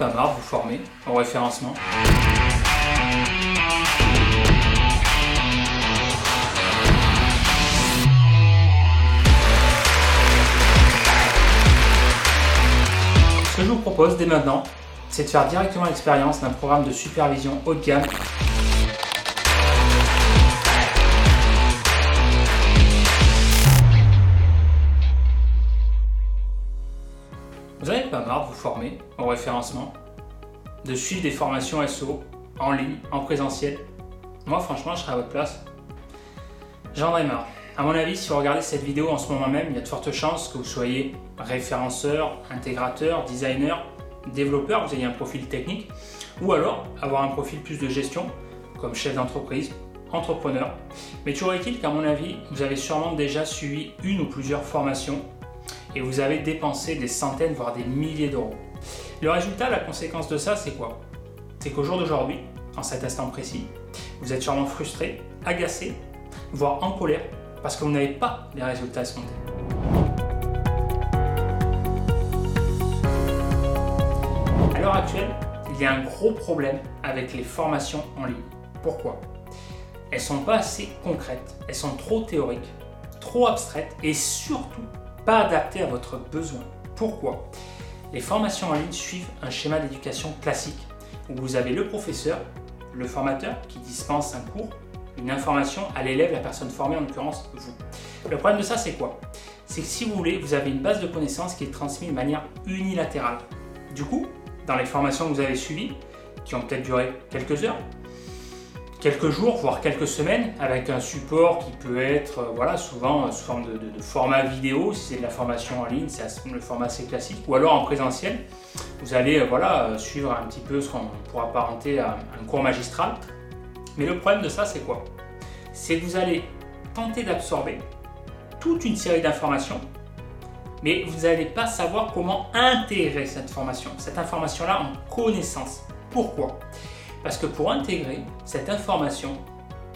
pas marre vous former au référencement. Ce que je vous propose dès maintenant, c'est de faire directement l'expérience d'un programme de supervision haut de gamme pas marre de vous former au référencement, de suivre des formations SO en ligne, en présentiel Moi, franchement, je serais à votre place. J'en ai marre. À mon avis, si vous regardez cette vidéo en ce moment même, il y a de fortes chances que vous soyez référenceur, intégrateur, designer, développeur, vous ayez un profil technique, ou alors avoir un profil plus de gestion, comme chef d'entreprise, entrepreneur. Mais toujours est-il qu'à mon avis, vous avez sûrement déjà suivi une ou plusieurs formations et vous avez dépensé des centaines, voire des milliers d'euros. Le résultat, la conséquence de ça, c'est quoi? C'est qu'au jour d'aujourd'hui, en cet instant précis, vous êtes sûrement frustré, agacé, voire en colère, parce que vous n'avez pas les résultats escomptés. À l'heure actuelle, il y a un gros problème avec les formations en ligne. Pourquoi? Elles sont pas assez concrètes, elles sont trop théoriques, trop abstraites et surtout pas adapté à votre besoin. Pourquoi? Les formations en ligne suivent un schéma d'éducation classique où vous avez le professeur, le formateur qui dispense un cours, une information à l'élève, la personne formée en l'occurrence vous. Le problème de ça c'est quoi? C'est que si vous voulez, vous avez une base de connaissances qui est transmise de manière unilatérale. Du coup, dans les formations que vous avez suivies, qui ont peut-être duré quelques heures, quelques jours, voire quelques semaines, avec un support qui peut être euh, voilà, souvent euh, sous forme de, format vidéo, si c'est de la formation en ligne, c'est le format assez classique, ou alors en présentiel, vous allez euh, voilà, suivre un petit peu ce qu'on pourrait apparenter à un cours magistral. Mais le problème de ça, c'est quoi? C'est que vous allez tenter d'absorber toute une série d'informations, mais vous n'allez pas savoir comment intégrer cette formation, cette information-là en connaissance. Pourquoi? Parce que pour intégrer cette information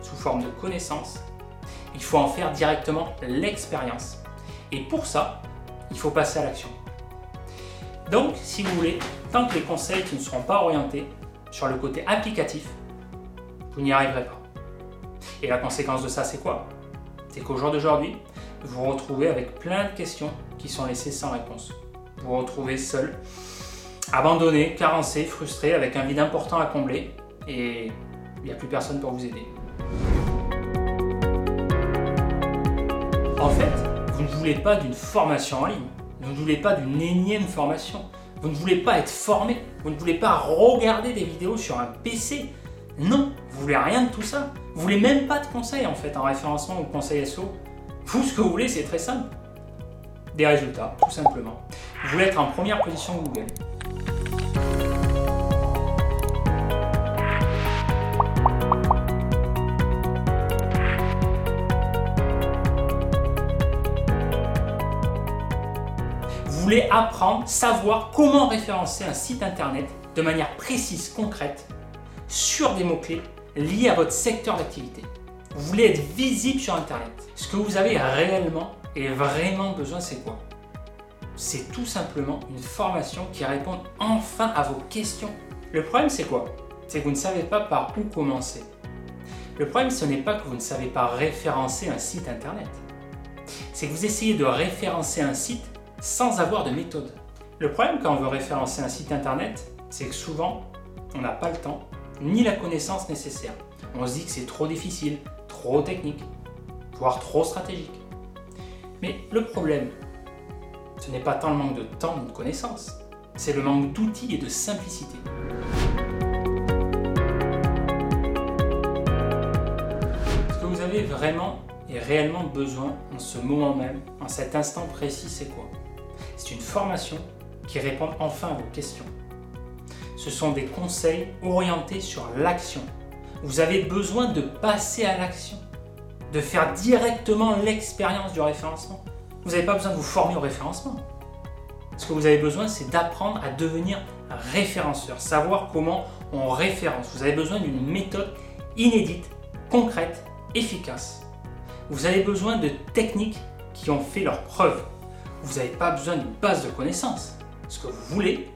sous forme de connaissance, il faut en faire directement l'expérience. Et pour ça, il faut passer à l'action. Donc, si vous voulez, tant que les conseils ne seront pas orientés sur le côté applicatif, vous n'y arriverez pas. Et la conséquence de ça, c'est quoi? C'est qu'au jour d'aujourd'hui, vous vous retrouvez avec plein de questions qui sont laissées sans réponse. Vous vous retrouvez seul abandonné, carencé, frustré, avec un vide important à combler, et il n'y a plus personne pour vous aider. En fait, vous ne voulez pas d'une formation en ligne, vous ne voulez pas d'une énième formation, vous ne voulez pas être formé, vous ne voulez pas regarder des vidéos sur un PC. Non, vous voulez rien de tout ça. Vous voulez même pas de conseils en fait en référencement ou conseil SO. Vous, ce que vous voulez, c'est très simple. Des résultats, tout simplement. Vous voulez être en première position Google. Voulez apprendre, savoir comment référencer un site internet de manière précise, concrète, sur des mots-clés liés à votre secteur d'activité. Vous voulez être visible sur internet. Ce que vous avez réellement et vraiment besoin, c'est quoi? C'est tout simplement une formation qui répond enfin à vos questions. Le problème, c'est quoi? C'est que vous ne savez pas par où commencer. Le problème, ce n'est pas que vous ne savez pas référencer un site internet. C'est que vous essayez de référencer un site sans avoir de méthode. Le problème quand on veut référencer un site internet, c'est que souvent, on n'a pas le temps ni la connaissance nécessaire. On se dit que c'est trop difficile, trop technique, voire trop stratégique. Mais le problème, ce n'est pas tant le manque de temps ni de connaissances, c'est le manque d'outils et de simplicité. Ce que vous avez vraiment et réellement besoin en ce moment même, en cet instant précis, c'est quoi? C'est une formation qui répond enfin à vos questions. Ce sont des conseils orientés sur l'action. Vous avez besoin de passer à l'action, de faire directement l'expérience du référencement. Vous n'avez pas besoin de vous former au référencement. Ce que vous avez besoin, c'est d'apprendre à devenir référenceur, savoir comment on référence. Vous avez besoin d'une méthode inédite, concrète, efficace. Vous avez besoin de techniques qui ont fait leur preuve vous n'avez pas besoin d'une base de connaissances. Ce que vous voulez,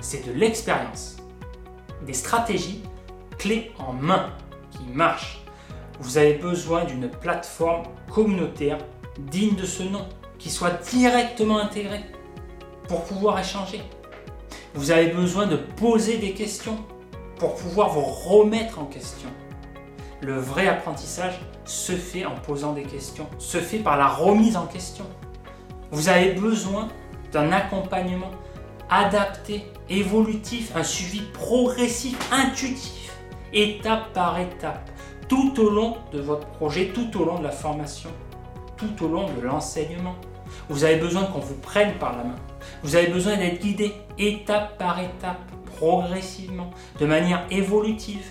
c'est de l'expérience, des stratégies clés en main qui marchent. Vous avez besoin d'une plateforme communautaire digne de ce nom, qui soit directement intégrée pour pouvoir échanger. Vous avez besoin de poser des questions pour pouvoir vous remettre en question. Le vrai apprentissage se fait en posant des questions, se fait par la remise en question. Vous avez besoin d'un accompagnement adapté, évolutif, un suivi progressif, intuitif, étape par étape, tout au long de votre projet, tout au long de la formation, tout au long de l'enseignement. Vous avez besoin qu'on vous prenne par la main. Vous avez besoin d'être guidé étape par étape, progressivement, de manière évolutive,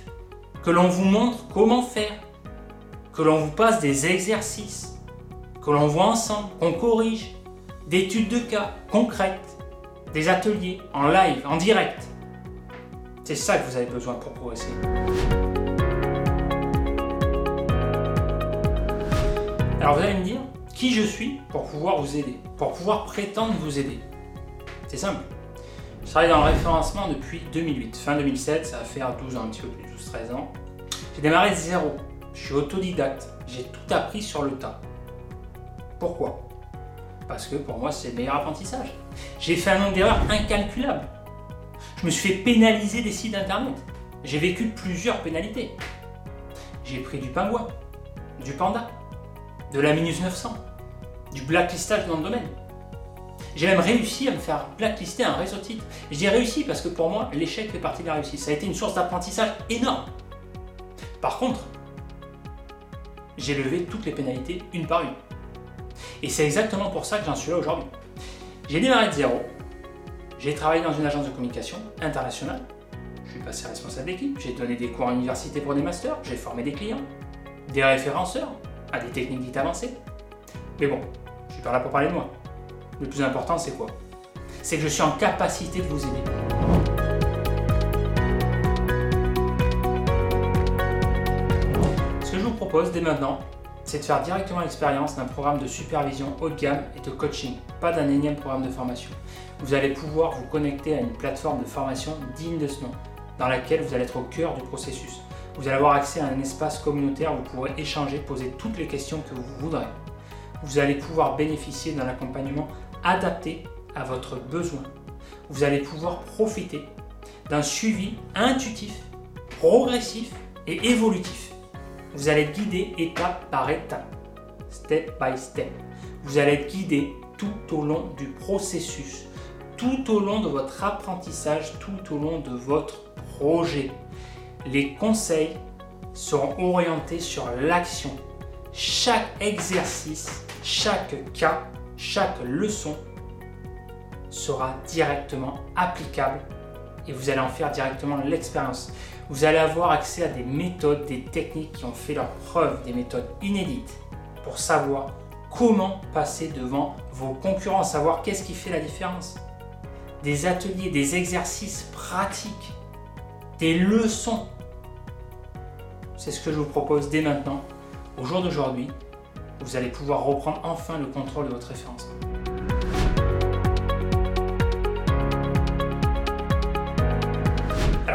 que l'on vous montre comment faire, que l'on vous passe des exercices, que l'on voit ensemble, qu'on corrige, d'études de cas concrètes, des ateliers en live, en direct. C'est ça que vous avez besoin pour progresser. Alors vous allez me dire qui je suis pour pouvoir vous aider, pour pouvoir prétendre vous aider? C'est simple. Je travaille dans le référencement depuis 2008. Fin 2007, ça va faire 12 ans, un petit peu plus, 12-13 ans. J'ai démarré de zéro. Je suis autodidacte. J'ai tout appris sur le tas. Pourquoi? Parce que pour moi, c'est le meilleur apprentissage. J'ai fait un nombre d'erreurs incalculable. Je me suis fait pénaliser des sites internet. J'ai vécu plusieurs pénalités. J'ai pris du pingouin, du panda, de la Minus 900, du blacklistage dans le domaine. J'ai même réussi à me faire blacklister un réseau de sites. J'ai réussi parce que pour moi, l'échec fait partie de la réussite. Ça a été une source d'apprentissage énorme. Par contre, j'ai levé toutes les pénalités une par une. Et c'est exactement pour ça que j'en suis là aujourd'hui. J'ai démarré de zéro. J'ai travaillé dans une agence de communication internationale. Je suis passé responsable d'équipe. J'ai donné des cours à l'université pour des masters. J'ai formé des clients, des référenceurs à des techniques dites avancées. Mais bon, je suis pas là pour parler de moi. Le plus important, c'est quoi? C'est que je suis en capacité de vous aider. Ce que je vous propose dès maintenant, c'est de faire directement l'expérience d'un programme de supervision haut de gamme et de coaching, pas d'un énième programme de formation. Vous allez pouvoir vous connecter à une plateforme de formation digne de ce nom, dans laquelle vous allez être au cœur du processus. Vous allez avoir accès à un espace communautaire où vous pourrez échanger, poser toutes les questions que vous voudrez. Vous allez pouvoir bénéficier d'un accompagnement adapté à votre besoin. Vous allez pouvoir profiter d'un suivi intuitif, progressif et évolutif. Vous allez être guidé étape par étape, step by step. Vous allez être guidé tout au long du processus, tout au long de votre apprentissage, tout au long de votre projet. Les conseils seront orientés sur l'action. Chaque exercice, chaque cas chaque leçon sera directement applicable et vous allez en faire directement l'expérience. Vous allez avoir accès à des méthodes, des techniques qui ont fait leur preuve, des méthodes inédites pour savoir comment passer devant vos concurrents, savoir qu'est-ce qui fait la différence. Des ateliers, des exercices pratiques, des leçons. C'est ce que je vous propose dès maintenant, au jour d'aujourd'hui, vous allez pouvoir reprendre enfin le contrôle de votre référence.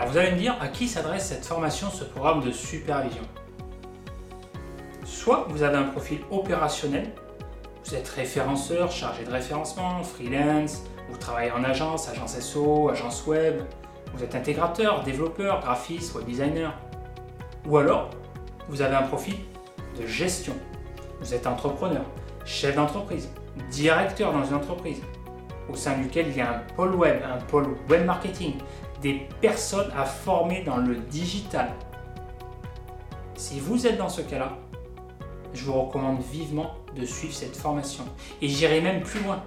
Vous allez me dire à qui s'adresse cette formation, ce programme de supervision? Soit vous avez un profil opérationnel, vous êtes référenceur, chargé de référencement, freelance, vous travaillez en agence, agence SO, agence web, vous êtes intégrateur, développeur, graphiste, web designer. Ou alors, vous avez un profil de gestion, vous êtes entrepreneur, chef d'entreprise, directeur dans une entreprise, au sein duquel il y a un pôle web, un pôle web marketing, des personnes à former dans le digital. Si vous êtes dans ce cas-là, je vous recommande vivement de suivre cette formation. Et j'irai même plus loin.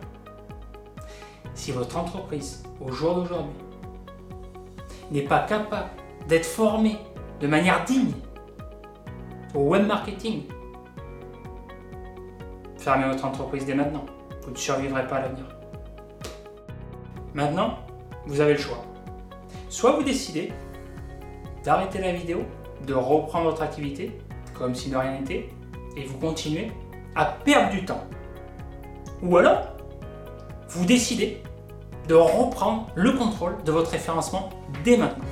Si votre entreprise, au jour d'aujourd'hui, n'est pas capable d'être formée de manière digne au web marketing, Fermez votre entreprise dès maintenant. Vous ne survivrez pas à l'avenir. Maintenant, vous avez le choix. Soit vous décidez d'arrêter la vidéo, de reprendre votre activité, comme si de rien n'était, et vous continuez à perdre du temps. Ou alors, vous décidez de reprendre le contrôle de votre référencement dès maintenant.